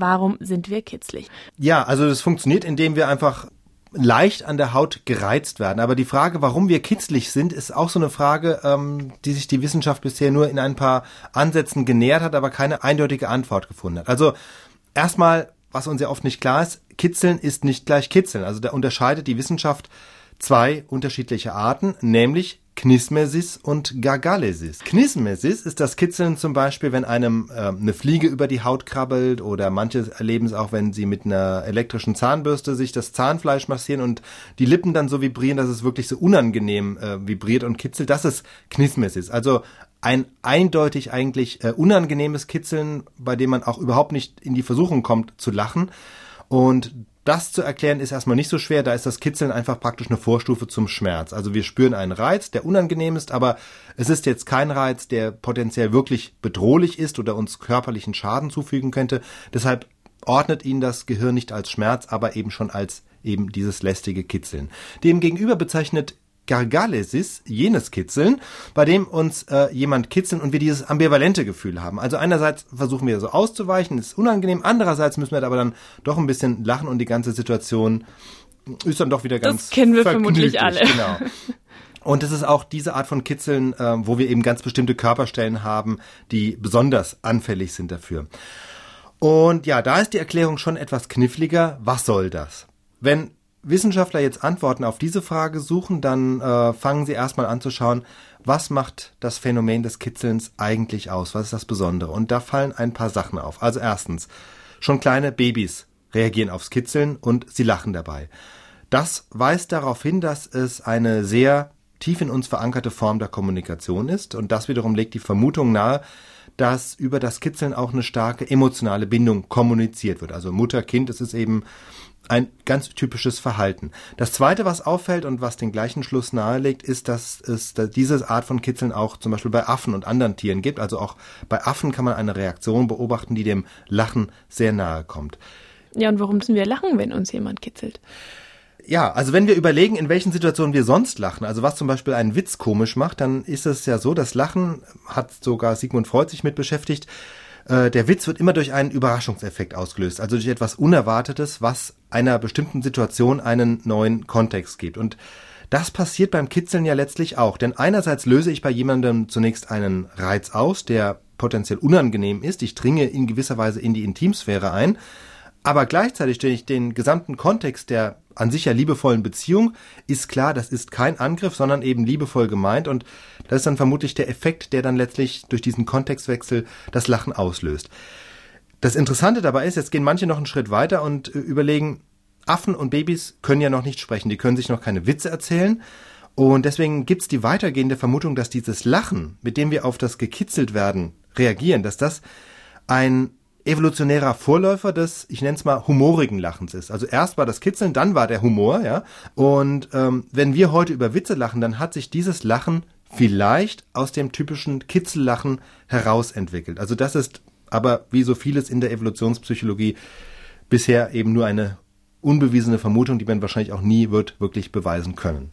warum sind wir kitzlig? Ja, also das funktioniert, indem wir einfach leicht an der Haut gereizt werden. Aber die Frage, warum wir kitzlig sind, ist auch so eine Frage, ähm, die sich die Wissenschaft bisher nur in ein paar Ansätzen genähert hat, aber keine eindeutige Antwort gefunden hat. Also erstmal, was uns ja oft nicht klar ist, Kitzeln ist nicht gleich Kitzeln. Also da unterscheidet die Wissenschaft zwei unterschiedliche Arten, nämlich Knismesis und Gargalesis. Knismesis ist das Kitzeln zum Beispiel, wenn einem äh, eine Fliege über die Haut krabbelt oder manche erleben es auch, wenn sie mit einer elektrischen Zahnbürste sich das Zahnfleisch massieren und die Lippen dann so vibrieren, dass es wirklich so unangenehm äh, vibriert und kitzelt. Das ist Knismesis. Also ein eindeutig eigentlich äh, unangenehmes Kitzeln, bei dem man auch überhaupt nicht in die Versuchung kommt zu lachen. Und das zu erklären ist erstmal nicht so schwer, da ist das Kitzeln einfach praktisch eine Vorstufe zum Schmerz. Also wir spüren einen Reiz, der unangenehm ist, aber es ist jetzt kein Reiz, der potenziell wirklich bedrohlich ist oder uns körperlichen Schaden zufügen könnte. Deshalb ordnet ihn das Gehirn nicht als Schmerz, aber eben schon als eben dieses lästige Kitzeln. Demgegenüber bezeichnet Gargalesis, jenes Kitzeln, bei dem uns äh, jemand kitzeln und wir dieses ambivalente Gefühl haben. Also einerseits versuchen wir so auszuweichen, ist unangenehm, andererseits müssen wir aber dann doch ein bisschen lachen und die ganze Situation ist dann doch wieder ganz Das kennen wir vermutlich alle. Genau. Und es ist auch diese Art von Kitzeln, äh, wo wir eben ganz bestimmte Körperstellen haben, die besonders anfällig sind dafür. Und ja, da ist die Erklärung schon etwas kniffliger. Was soll das? Wenn Wissenschaftler jetzt Antworten auf diese Frage suchen, dann äh, fangen sie erstmal an zu schauen, was macht das Phänomen des Kitzelns eigentlich aus? Was ist das Besondere? Und da fallen ein paar Sachen auf. Also erstens, schon kleine Babys reagieren aufs Kitzeln und sie lachen dabei. Das weist darauf hin, dass es eine sehr tief in uns verankerte Form der Kommunikation ist und das wiederum legt die Vermutung nahe, dass über das Kitzeln auch eine starke emotionale Bindung kommuniziert wird. Also Mutter-Kind, es ist eben ein ganz typisches Verhalten. Das zweite, was auffällt und was den gleichen Schluss nahelegt, ist, dass es diese Art von Kitzeln auch zum Beispiel bei Affen und anderen Tieren gibt. Also auch bei Affen kann man eine Reaktion beobachten, die dem Lachen sehr nahe kommt. Ja, und warum müssen wir lachen, wenn uns jemand kitzelt? Ja, also wenn wir überlegen, in welchen Situationen wir sonst lachen, also was zum Beispiel einen Witz komisch macht, dann ist es ja so, das Lachen hat sogar Sigmund Freud sich mit beschäftigt, äh, der Witz wird immer durch einen Überraschungseffekt ausgelöst, also durch etwas Unerwartetes, was einer bestimmten Situation einen neuen Kontext gibt. Und das passiert beim Kitzeln ja letztlich auch, denn einerseits löse ich bei jemandem zunächst einen Reiz aus, der potenziell unangenehm ist, ich dringe in gewisser Weise in die Intimsphäre ein, aber gleichzeitig ich den gesamten Kontext der an sich ja liebevollen Beziehung, ist klar, das ist kein Angriff, sondern eben liebevoll gemeint und das ist dann vermutlich der Effekt, der dann letztlich durch diesen Kontextwechsel das Lachen auslöst. Das Interessante dabei ist, jetzt gehen manche noch einen Schritt weiter und äh, überlegen, Affen und Babys können ja noch nicht sprechen, die können sich noch keine Witze erzählen. Und deswegen gibt's die weitergehende Vermutung, dass dieses Lachen, mit dem wir auf das gekitzelt werden, reagieren, dass das ein evolutionärer Vorläufer des, ich nenne es mal, humorigen Lachens ist. Also erst war das Kitzeln, dann war der Humor, ja. Und ähm, wenn wir heute über Witze lachen, dann hat sich dieses Lachen vielleicht aus dem typischen Kitzellachen herausentwickelt. Also das ist aber wie so vieles in der Evolutionspsychologie bisher eben nur eine unbewiesene Vermutung, die man wahrscheinlich auch nie wird wirklich beweisen können.